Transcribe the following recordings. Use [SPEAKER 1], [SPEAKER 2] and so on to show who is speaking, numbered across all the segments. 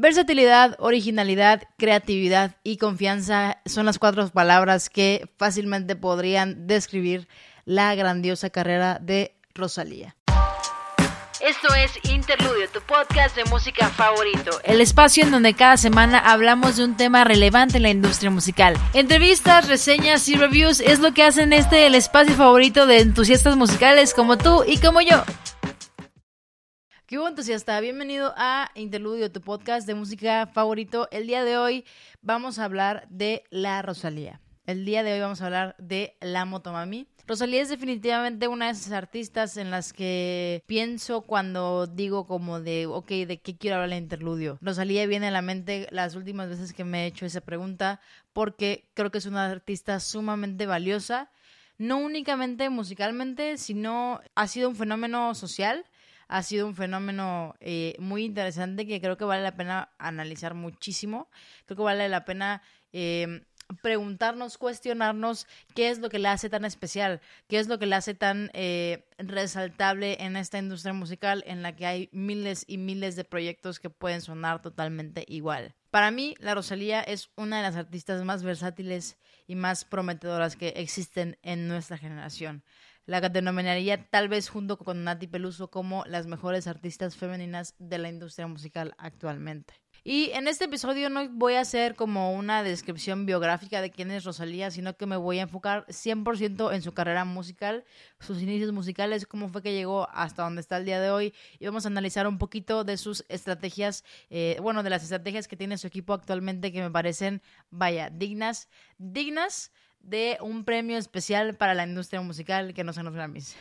[SPEAKER 1] Versatilidad, originalidad, creatividad y confianza son las cuatro palabras que fácilmente podrían describir la grandiosa carrera de Rosalía. Esto es Interludio, tu podcast de música favorito. El espacio en donde cada semana hablamos de un tema relevante en la industria musical. Entrevistas, reseñas y reviews es lo que hacen este el espacio favorito de entusiastas musicales como tú y como yo. ¿Qué hubo entusiasta? Bienvenido a Interludio, tu podcast de música favorito. El día de hoy vamos a hablar de la Rosalía. El día de hoy vamos a hablar de la Motomami. Rosalía es definitivamente una de esas artistas en las que pienso cuando digo como de, ok, ¿de qué quiero hablar el interludio? Rosalía viene a la mente las últimas veces que me he hecho esa pregunta porque creo que es una artista sumamente valiosa, no únicamente musicalmente, sino ha sido un fenómeno social ha sido un fenómeno eh, muy interesante que creo que vale la pena analizar muchísimo. Creo que vale la pena eh, preguntarnos, cuestionarnos qué es lo que le hace tan especial, qué es lo que le hace tan eh, resaltable en esta industria musical en la que hay miles y miles de proyectos que pueden sonar totalmente igual. Para mí, la Rosalía es una de las artistas más versátiles y más prometedoras que existen en nuestra generación la denominaría tal vez junto con Nati Peluso como las mejores artistas femeninas de la industria musical actualmente. Y en este episodio no voy a hacer como una descripción biográfica de quién es Rosalía, sino que me voy a enfocar 100% en su carrera musical, sus inicios musicales, cómo fue que llegó hasta donde está el día de hoy. Y vamos a analizar un poquito de sus estrategias, eh, bueno, de las estrategias que tiene su equipo actualmente que me parecen, vaya, dignas, dignas de un premio especial para la industria musical que no son los Grammys.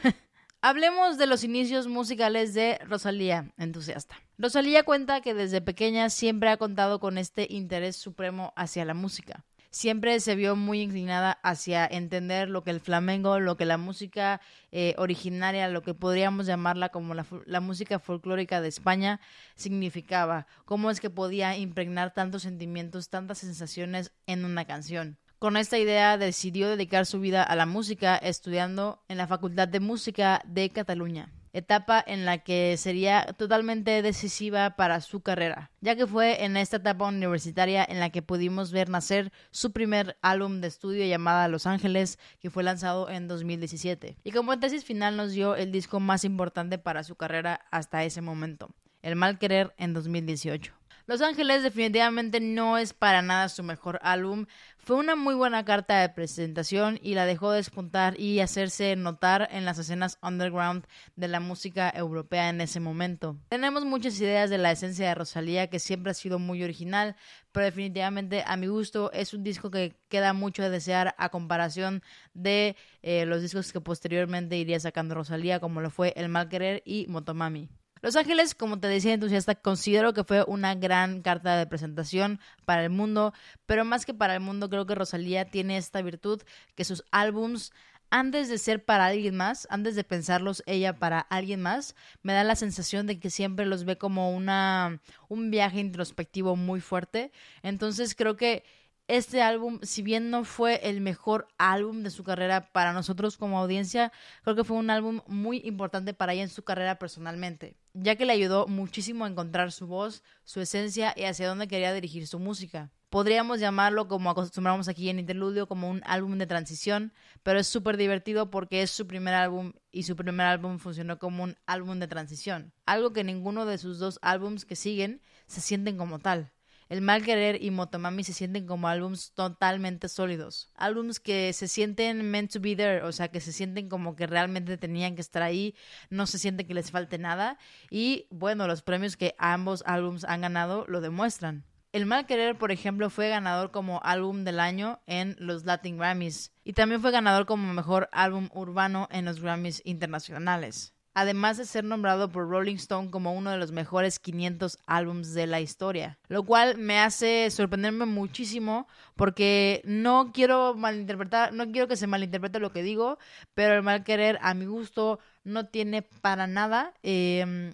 [SPEAKER 1] Hablemos de los inicios musicales de Rosalía, entusiasta. Rosalía cuenta que desde pequeña siempre ha contado con este interés supremo hacia la música. Siempre se vio muy inclinada hacia entender lo que el flamenco, lo que la música eh, originaria, lo que podríamos llamarla como la, la música folclórica de España, significaba. Cómo es que podía impregnar tantos sentimientos, tantas sensaciones en una canción. Con esta idea decidió dedicar su vida a la música estudiando en la Facultad de Música de Cataluña etapa en la que sería totalmente decisiva para su carrera, ya que fue en esta etapa universitaria en la que pudimos ver nacer su primer álbum de estudio llamada Los Ángeles, que fue lanzado en 2017. Y como tesis final nos dio el disco más importante para su carrera hasta ese momento, El Mal Querer en 2018. Los Ángeles definitivamente no es para nada su mejor álbum. Fue una muy buena carta de presentación y la dejó despuntar y hacerse notar en las escenas underground de la música europea en ese momento. Tenemos muchas ideas de la esencia de Rosalía que siempre ha sido muy original, pero definitivamente a mi gusto es un disco que queda mucho de desear a comparación de eh, los discos que posteriormente iría sacando Rosalía como lo fue El Mal Querer y Motomami. Los Ángeles, como te decía entusiasta, considero que fue una gran carta de presentación para el mundo, pero más que para el mundo, creo que Rosalía tiene esta virtud que sus álbums antes de ser para alguien más, antes de pensarlos ella para alguien más, me da la sensación de que siempre los ve como una un viaje introspectivo muy fuerte. Entonces creo que este álbum, si bien no fue el mejor álbum de su carrera para nosotros como audiencia, creo que fue un álbum muy importante para ella en su carrera personalmente, ya que le ayudó muchísimo a encontrar su voz, su esencia y hacia dónde quería dirigir su música. Podríamos llamarlo, como acostumbramos aquí en Interludio, como un álbum de transición, pero es súper divertido porque es su primer álbum y su primer álbum funcionó como un álbum de transición. Algo que ninguno de sus dos álbums que siguen se sienten como tal. El Mal Querer y Motomami se sienten como álbums totalmente sólidos. Álbums que se sienten meant to be there, o sea, que se sienten como que realmente tenían que estar ahí, no se siente que les falte nada. Y bueno, los premios que ambos álbums han ganado lo demuestran. El Mal Querer, por ejemplo, fue ganador como álbum del año en los Latin Grammys y también fue ganador como mejor álbum urbano en los Grammys internacionales además de ser nombrado por Rolling Stone como uno de los mejores 500 álbums de la historia, lo cual me hace sorprenderme muchísimo porque no quiero malinterpretar, no quiero que se malinterprete lo que digo, pero el mal querer a mi gusto no tiene para nada eh,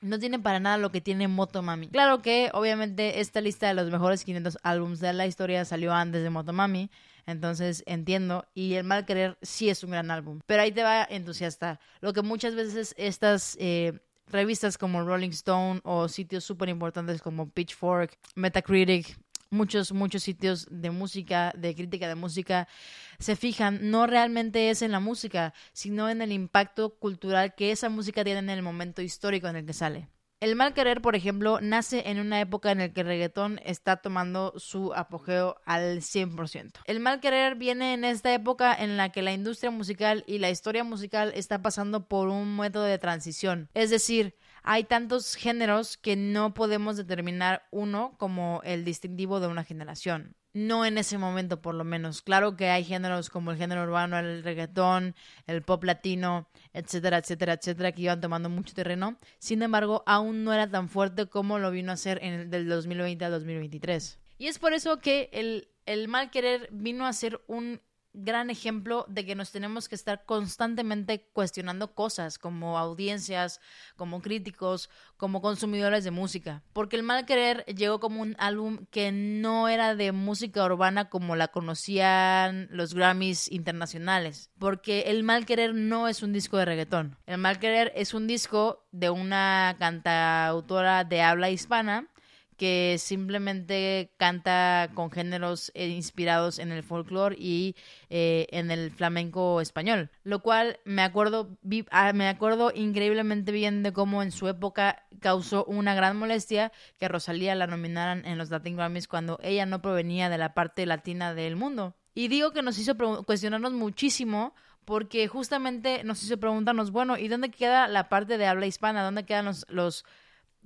[SPEAKER 1] no tiene para nada lo que tiene Motomami. Claro que obviamente esta lista de los mejores 500 álbums de la historia salió antes de Motomami, entonces entiendo y El Mal Querer sí es un gran álbum. Pero ahí te va entusiasta. Lo que muchas veces estas... Eh, revistas como Rolling Stone o sitios súper importantes como Pitchfork, Metacritic, muchos, muchos sitios de música, de crítica de música, se fijan no realmente es en la música, sino en el impacto cultural que esa música tiene en el momento histórico en el que sale. El mal querer, por ejemplo, nace en una época en la que el reggaetón está tomando su apogeo al 100%. El mal querer viene en esta época en la que la industria musical y la historia musical está pasando por un método de transición. Es decir, hay tantos géneros que no podemos determinar uno como el distintivo de una generación no en ese momento por lo menos. Claro que hay géneros como el género urbano, el reggaetón, el pop latino, etcétera, etcétera, etcétera, que iban tomando mucho terreno. Sin embargo, aún no era tan fuerte como lo vino a ser en el del 2020 al 2023. Y es por eso que el, el mal querer vino a ser un gran ejemplo de que nos tenemos que estar constantemente cuestionando cosas como audiencias, como críticos, como consumidores de música. Porque El Mal Querer llegó como un álbum que no era de música urbana como la conocían los Grammys internacionales. Porque El Mal Querer no es un disco de reggaetón. El Mal Querer es un disco de una cantautora de habla hispana que simplemente canta con géneros eh, inspirados en el folclore y eh, en el flamenco español, lo cual me acuerdo ah, me acuerdo increíblemente bien de cómo en su época causó una gran molestia que Rosalía la nominaran en los Latin Grammys cuando ella no provenía de la parte latina del mundo. Y digo que nos hizo cuestionarnos muchísimo porque justamente nos hizo preguntarnos, bueno, ¿y dónde queda la parte de habla hispana? ¿Dónde quedan los, los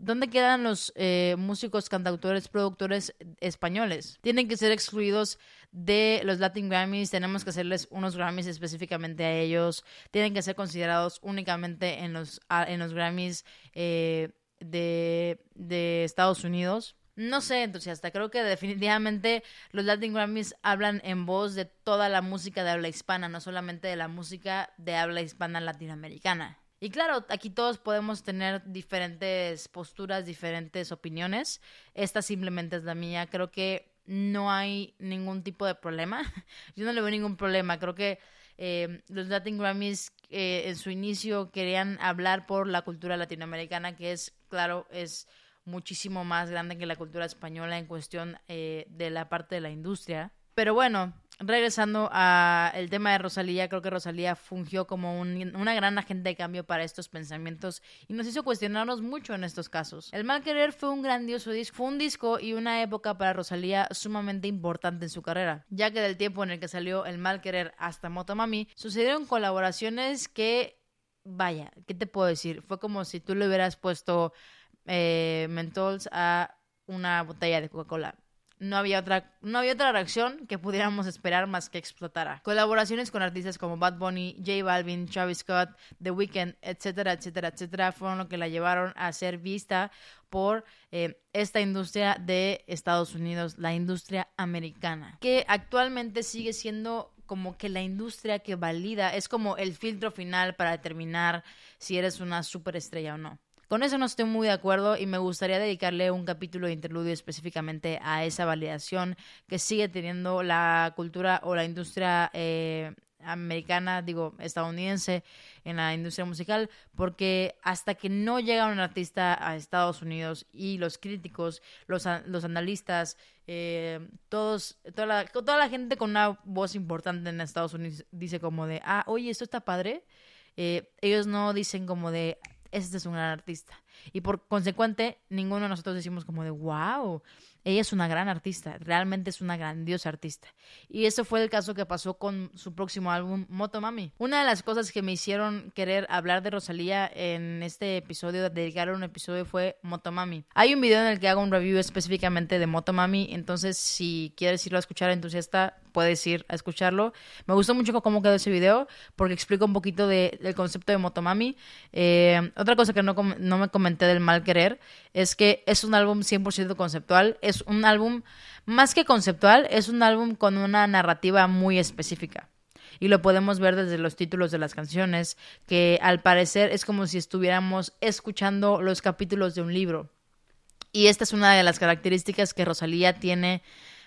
[SPEAKER 1] ¿Dónde quedan los eh, músicos, cantautores, productores españoles? Tienen que ser excluidos de los Latin Grammys, tenemos que hacerles unos Grammys específicamente a ellos, tienen que ser considerados únicamente en los, en los Grammys eh, de, de Estados Unidos. No sé, entusiasta, creo que definitivamente los Latin Grammys hablan en voz de toda la música de habla hispana, no solamente de la música de habla hispana latinoamericana. Y claro, aquí todos podemos tener diferentes posturas, diferentes opiniones. Esta simplemente es la mía. Creo que no hay ningún tipo de problema. Yo no le veo ningún problema. Creo que eh, los Latin Grammys eh, en su inicio querían hablar por la cultura latinoamericana, que es, claro, es muchísimo más grande que la cultura española en cuestión eh, de la parte de la industria. Pero bueno, regresando al tema de Rosalía, creo que Rosalía fungió como una gran agente de cambio para estos pensamientos y nos hizo cuestionarnos mucho en estos casos. El Mal Querer fue un grandioso disco, fue un disco y una época para Rosalía sumamente importante en su carrera, ya que del tiempo en el que salió El Mal Querer hasta Motomami, sucedieron colaboraciones que, vaya, ¿qué te puedo decir? Fue como si tú le hubieras puesto eh, mentols a una botella de Coca-Cola no había otra, no había otra reacción que pudiéramos esperar más que explotara. Colaboraciones con artistas como Bad Bunny, J Balvin, Travis Scott, The Weeknd, etcétera, etcétera, etcétera, fueron lo que la llevaron a ser vista por eh, esta industria de Estados Unidos, la industria americana, que actualmente sigue siendo como que la industria que valida, es como el filtro final para determinar si eres una superestrella o no. Con eso no estoy muy de acuerdo y me gustaría dedicarle un capítulo de interludio específicamente a esa validación que sigue teniendo la cultura o la industria eh, americana, digo, estadounidense en la industria musical, porque hasta que no llega un artista a Estados Unidos y los críticos, los, los analistas, eh, todos, toda la, toda la gente con una voz importante en Estados Unidos dice como de, ah, oye, esto está padre. Eh, ellos no dicen como de, este es un gran artista. Y por consecuente, ninguno de nosotros decimos como de, wow, ella es una gran artista, realmente es una grandiosa artista. Y eso fue el caso que pasó con su próximo álbum, Motomami. Una de las cosas que me hicieron querer hablar de Rosalía en este episodio, dedicar un episodio, fue Motomami. Hay un video en el que hago un review específicamente de Motomami, entonces si quieres irlo a escuchar entusiasta, puedes ir a escucharlo. Me gustó mucho cómo quedó ese video porque explica un poquito del concepto de Motomami. Eh, otra cosa que no, no me del mal querer es que es un álbum 100% conceptual. Es un álbum más que conceptual, es un álbum con una narrativa muy específica. Y lo podemos ver desde los títulos de las canciones, que al parecer es como si estuviéramos escuchando los capítulos de un libro. Y esta es una de las características que Rosalía tiene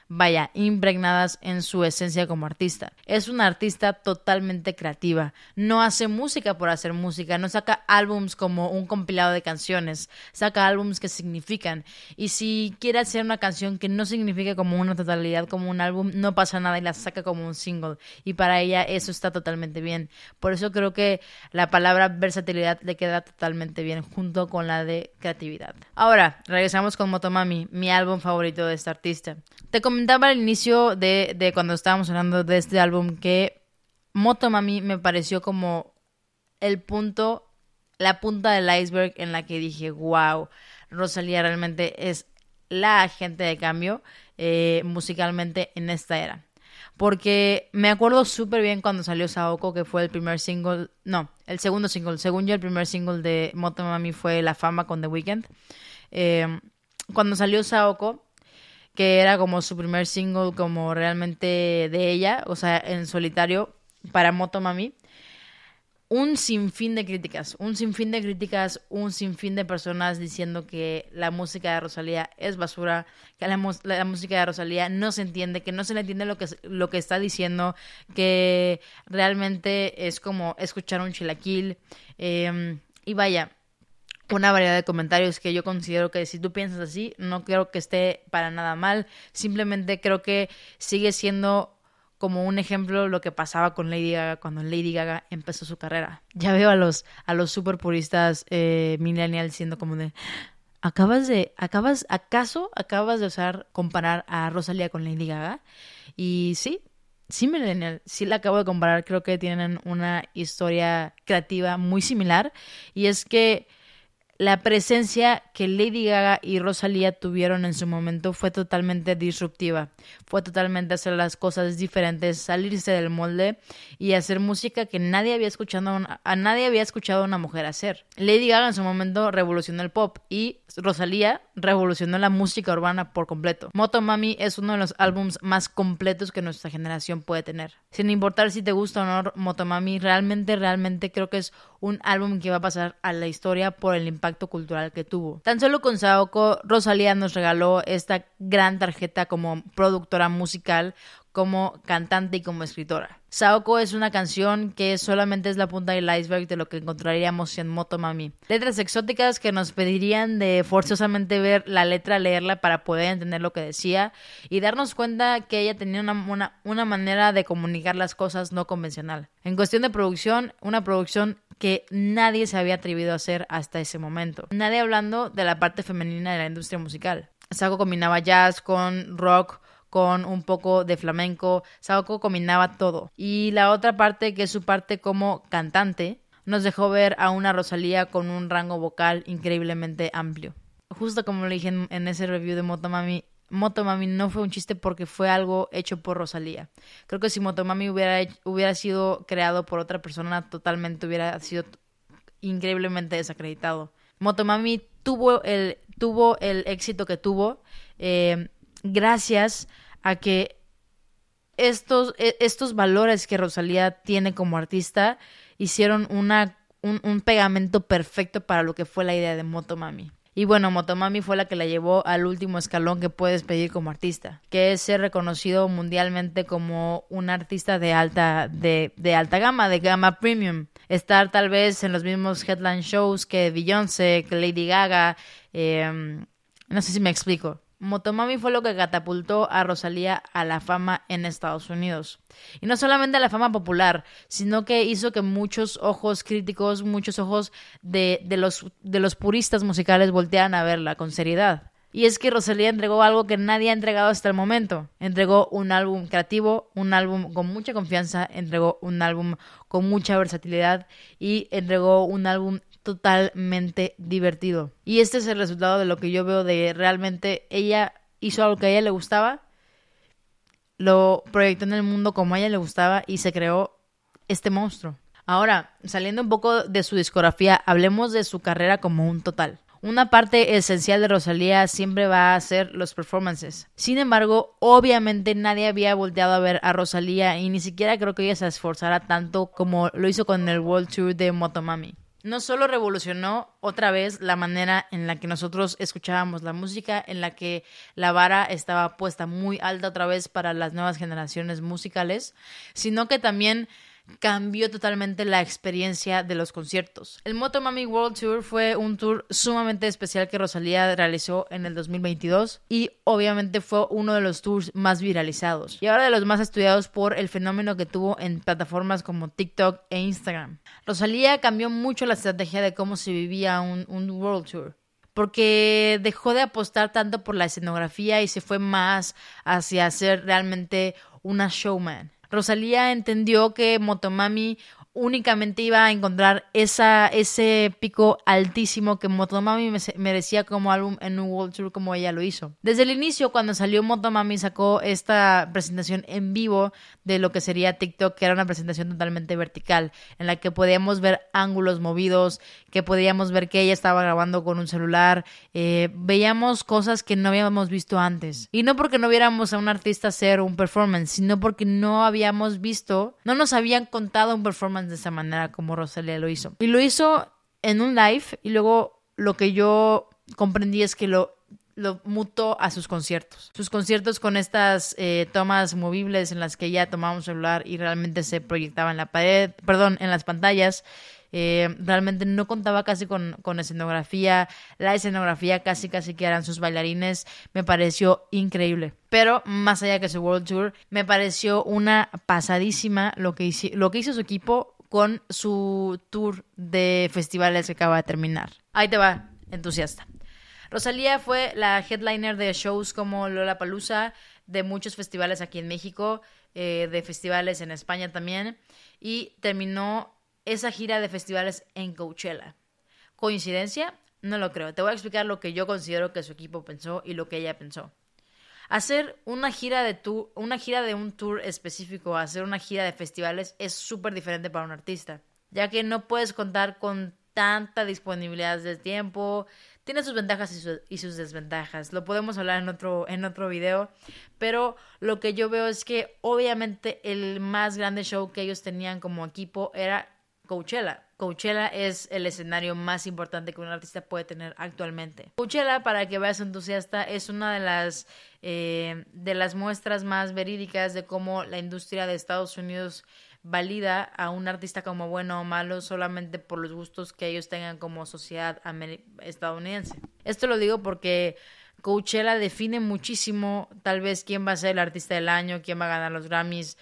[SPEAKER 1] vaya, impregnadas en su esencia como artista. Es una artista totalmente creativa. No hace música por hacer música, no saca álbums como un compilado de canciones, saca álbums que significan. Y si quiere hacer una canción que no signifique como una totalidad, como un álbum, no pasa nada y la saca como un single. Y para ella eso está totalmente bien. Por eso creo que la palabra versatilidad le queda totalmente bien junto con la de creatividad. Ahora, regresamos con Motomami, mi álbum favorito de esta artista. Te comentaba al inicio de, de cuando estábamos hablando de este álbum que Motomami me pareció como el punto, la punta del iceberg en la que dije, wow, Rosalía realmente es la agente de cambio eh, musicalmente en esta era. Porque me acuerdo súper bien cuando salió Saoko, que fue el primer single, no, el segundo single. Según yo, el primer single de Motomami fue La Fama con The Weeknd. Eh, cuando salió Saoko, que era como su primer single como realmente de ella, o sea, en solitario para Motomami. Un sinfín de críticas, un sinfín de críticas, un sinfín de personas diciendo que la música de Rosalía es basura, que la, música de Rosalía no se entiende, que no se le entiende lo que, lo que está diciendo, que realmente es como escuchar un chilaquil. Em, y vaya, una variedad de comentarios que yo considero que si tú piensas así, no creo que esté para nada mal. Simplemente creo que sigue siendo como un ejemplo lo que pasaba con Lady Gaga cuando Lady Gaga empezó su carrera. Ya veo a los, a los super puristas eh, millennials siendo como de acabas de, acabas, acaso acabas de usar, comparar a Rosalía con Lady Gaga. Y sí, sí, millennial, sí la acabo de comparar. Creo que tienen una historia creativa muy similar. Y es que la presencia que Lady Gaga y Rosalía tuvieron en su momento fue totalmente disruptiva. Fue totalmente hacer las cosas diferentes, salirse del molde y hacer música que nadie había escuchado a nadie había escuchado una mujer hacer. Lady Gaga en su momento revolucionó el pop y Rosalía revolucionó la música urbana por completo. Moto Mami es uno de los álbums más completos que nuestra generación puede tener. Sin importar si te gusta o no Motomami, realmente, realmente creo que es un álbum que va a pasar a la historia por el impacto cultural que tuvo. Tan solo con Saoko, Rosalía nos regaló esta gran tarjeta como productora musical, como cantante y como escritora. Saoko es una canción que solamente es la punta del iceberg de lo que encontraríamos en Motomami. Letras exóticas que nos pedirían de forzosamente ver la letra, leerla para poder entender lo que decía y darnos cuenta que ella tenía una, una manera de comunicar las cosas no convencional. En cuestión de producción, una producción que nadie se había atrevido a hacer hasta ese momento. Nadie hablando de la parte femenina de la industria musical. Saoko combinaba jazz con rock, con un poco de flamenco. Saoko combinaba todo. Y la otra parte, que es su parte como cantante, nos dejó ver a una Rosalía con un rango vocal increíblemente amplio. Justo como le dije en, ese review de Motomami, Motomami no fue un chiste porque fue algo hecho por Rosalía. Creo que si Motomami hubiera, hubiera sido creado por otra persona, totalmente hubiera sido increíblemente desacreditado. Motomami tuvo el, tuvo el éxito que tuvo eh, gracias a que estos, e, estos valores que Rosalía tiene como artista hicieron una, un, un, pegamento perfecto para lo que fue la idea de Motomami. Y bueno, Motomami fue la que la llevó al último escalón que puedes pedir como artista, que es ser reconocido mundialmente como un artista de alta, de, de alta gama, de gama premium. Estar tal vez en los mismos headline shows que Beyoncé, que Lady Gaga. Eh, no sé si me explico. Motomami fue lo que catapultó a Rosalía a la fama en Estados Unidos. Y no solamente a la fama popular, sino que hizo que muchos ojos críticos, muchos ojos de, de, los, de los puristas musicales voltearan a verla con seriedad. Y es que Rosalía entregó algo que nadie ha entregado hasta el momento. Entregó un álbum creativo, un álbum con mucha confianza, entregó un álbum con mucha versatilidad y entregó un álbum totalmente divertido. Y este es el resultado de lo que yo veo de realmente ella hizo algo que a ella le gustaba, lo proyectó en el mundo como a ella le gustaba y se creó este monstruo. Ahora, saliendo un poco de su discografía, hablemos de su carrera como un total. Una parte esencial de Rosalía siempre va a ser los performances. Sin embargo, obviamente nadie había volteado a ver a Rosalía y ni siquiera creo que ella se esforzara tanto como lo hizo con el World Tour de Motomami. No solo revolucionó otra vez la manera en la que nosotros escuchábamos la música, en la que la vara estaba puesta muy alta otra vez para las nuevas generaciones musicales, sino que también cambió totalmente la experiencia de los conciertos. El Motomami World Tour fue un tour sumamente especial que Rosalía realizó en el 2022 y obviamente fue uno de los tours más viralizados y ahora de los más estudiados por el fenómeno que tuvo en plataformas como TikTok e Instagram. Rosalía cambió mucho la estrategia de cómo se vivía un, un World Tour porque dejó de apostar tanto por la escenografía y se fue más hacia ser realmente una showman. Rosalía entendió que Motomami únicamente iba a encontrar esa, ese pico altísimo que Motomami merecía como álbum en un World Tour como ella lo hizo. Desde el inicio, cuando salió Motomami, sacó esta presentación en vivo de lo que sería TikTok, que era una presentación totalmente vertical, en la que podíamos ver ángulos movidos, que podíamos ver que ella estaba grabando con un celular, eh, veíamos cosas que no habíamos visto antes. Y no porque no viéramos a un artista hacer un performance, sino porque no habíamos visto, no nos habían contado un performance de esa manera como Rosalía lo hizo. Y lo hizo en un live y luego lo que yo comprendí es que lo lo mutó a sus conciertos. Sus conciertos con estas eh, tomas movibles en las que ella tomaba un celular y realmente se proyectaba en la pared, perdón, en las pantallas. Eh, realmente no contaba casi con, con, escenografía. La escenografía casi casi que eran sus bailarines. Me pareció increíble. Pero más allá que su World Tour, me pareció una pasadísima lo que, lo que hizo su equipo con su tour de festivales que acaba de terminar. Ahí te va, entusiasta. Rosalía fue la headliner de shows como Lola Palusa, de muchos festivales aquí en México, eh, de festivales en España también, y terminó esa gira de festivales en Coachella. ¿Coincidencia? No lo creo. Te voy a explicar lo que yo considero que su equipo pensó y lo que ella pensó. Hacer una gira de tour, una gira de un tour específico, hacer una gira de festivales es súper diferente para un artista, ya que no puedes contar con tanta disponibilidad de tiempo, tiene sus ventajas y, sus desventajas. Lo podemos hablar en otro, en otro video, pero lo que yo veo es que obviamente el más grande show que ellos tenían como equipo era Coachella. Coachella es el escenario más importante que un artista puede tener actualmente. Coachella, para que veas entusiasta, es una de las, eh, de las muestras más verídicas de cómo la industria de Estados Unidos valida a un artista como bueno o malo solamente por los gustos que ellos tengan como sociedad estadounidense. Esto lo digo porque Coachella define muchísimo tal vez quién va a ser el artista del año, quién va a ganar los Grammys,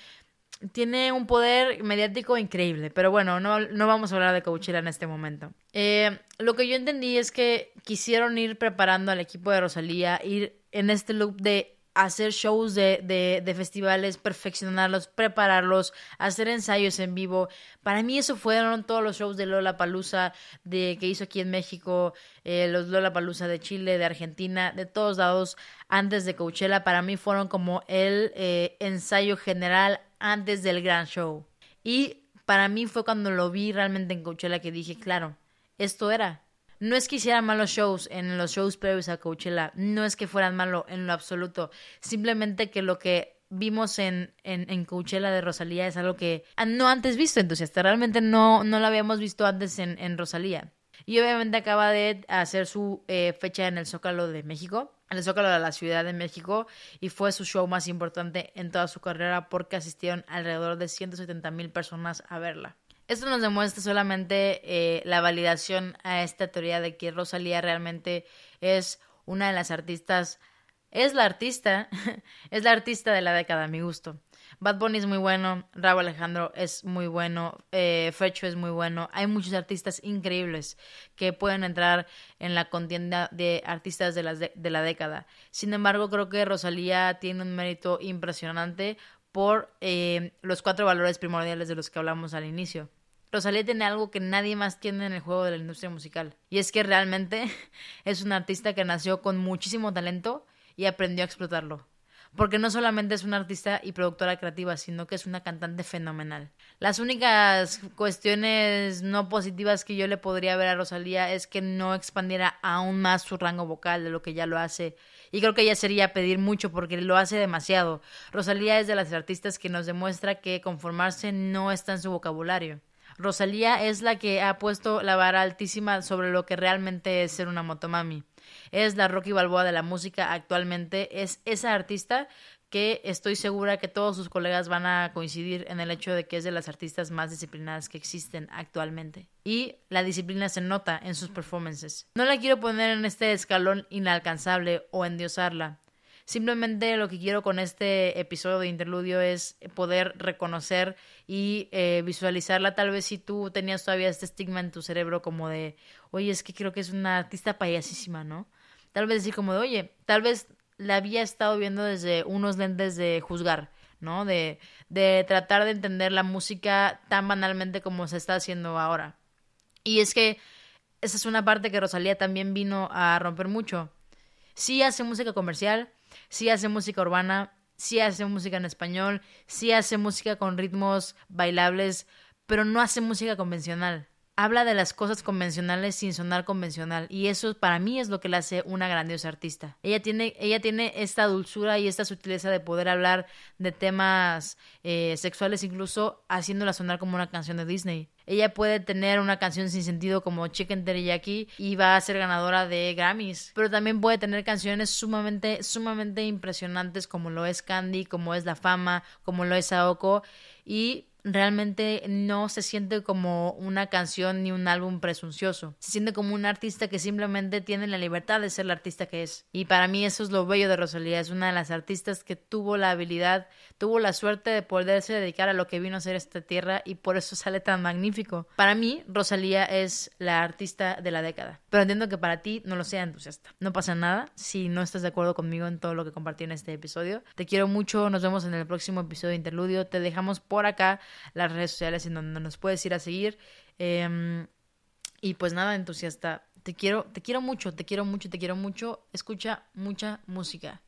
[SPEAKER 1] tiene un poder mediático increíble, pero bueno, no, no vamos a hablar de Coachella en este momento. Eh, lo que yo entendí es que quisieron ir preparando al equipo de Rosalía, ir en este loop de hacer shows de, de, festivales, perfeccionarlos, prepararlos, hacer ensayos en vivo. Para mí eso fueron todos los shows de Lola Palusa de, que hizo aquí en México, eh, los Lola Palusa de Chile, de Argentina, de todos lados antes de Coachella. Para mí fueron como el eh, ensayo general antes del gran show. Y para mí fue cuando lo vi realmente en Coachella que dije, claro, esto era. No es que hicieran malos shows en los shows previos a Coachella, no es que fueran malos en lo absoluto, simplemente que lo que vimos en, en, Coachella de Rosalía es algo que no antes visto, entonces realmente no, no lo habíamos visto antes en, en Rosalía. Y obviamente acaba de hacer su eh, fecha en el Zócalo de México, en el Zócalo de la Ciudad de México, y fue su show más importante en toda su carrera porque asistieron alrededor de 170 mil personas a verla. Esto nos demuestra solamente eh, la validación a esta teoría de que Rosalía realmente es una de las artistas, es la artista, es la artista de la década a mi gusto. Bad Bunny es muy bueno, Raúl Alejandro es muy bueno, eh, Fecho es muy bueno. Hay muchos artistas increíbles que pueden entrar en la contienda de artistas de la, de, la década. Sin embargo, creo que Rosalía tiene un mérito impresionante por eh, los cuatro valores primordiales de los que hablamos al inicio. Rosalía tiene algo que nadie más tiene en el juego de la industria musical. Y es que realmente es una artista que nació con muchísimo talento y aprendió a explotarlo porque no solamente es una artista y productora creativa, sino que es una cantante fenomenal. Las únicas cuestiones no positivas que yo le podría ver a Rosalía es que no expandiera aún más su rango vocal de lo que ya lo hace. Y creo que ya sería pedir mucho porque lo hace demasiado. Rosalía es de las artistas que nos demuestra que conformarse no está en su vocabulario. Rosalía es la que ha puesto la vara altísima sobre lo que realmente es ser una motomami. Es la Rocky Balboa de la música actualmente, es esa artista que estoy segura que todos sus colegas van a coincidir en el hecho de que es de las artistas más disciplinadas que existen actualmente. Y la disciplina se nota en sus performances. No la quiero poner en este escalón inalcanzable o endiosarla. Simplemente lo que quiero con este episodio de interludio es poder reconocer y eh, visualizarla. Tal vez si tú tenías todavía este estigma en tu cerebro como de, oye, es que creo que es una artista payasísima, ¿no? Tal vez decir como de, oye, tal vez la había estado viendo desde unos lentes de juzgar, ¿no? De, de tratar de entender la música tan banalmente como se está haciendo ahora. Y es que esa es una parte que Rosalía también vino a romper mucho. Sí hace música comercial, sí hace música urbana, sí hace música en español, sí hace música con ritmos bailables, pero no hace música convencional habla de las cosas convencionales sin sonar convencional y eso para mí es lo que le hace una grandiosa artista. Ella tiene, ella tiene esta dulzura y esta sutileza de poder hablar de temas eh, sexuales incluso haciéndola sonar como una canción de Disney. Ella puede tener una canción sin sentido como Chicken Teriyaki y va a ser ganadora de Grammys, pero también puede tener canciones sumamente, sumamente impresionantes como lo es Candy, como es La Fama, como lo es Aoko y realmente no se siente como una canción ni un álbum presuncioso. Se siente como un artista que simplemente tiene la libertad de ser el artista que es. Y para mí eso es lo bello de Rosalía. Es una de las artistas que tuvo la habilidad, tuvo la suerte de poderse dedicar a lo que vino a ser esta tierra y por eso sale tan magnífico. Para mí, Rosalía es la artista de la década. Pero entiendo que para ti no lo sea entusiasta. No pasa nada si no estás de acuerdo conmigo en todo lo que compartí en este episodio. Te quiero mucho. Nos vemos en el próximo episodio de Interludio. Te dejamos por acá las redes sociales en donde nos puedes ir a seguir. Em, y pues nada, entusiasta. Te quiero, te quiero mucho, te quiero mucho, te quiero mucho. Escucha mucha música.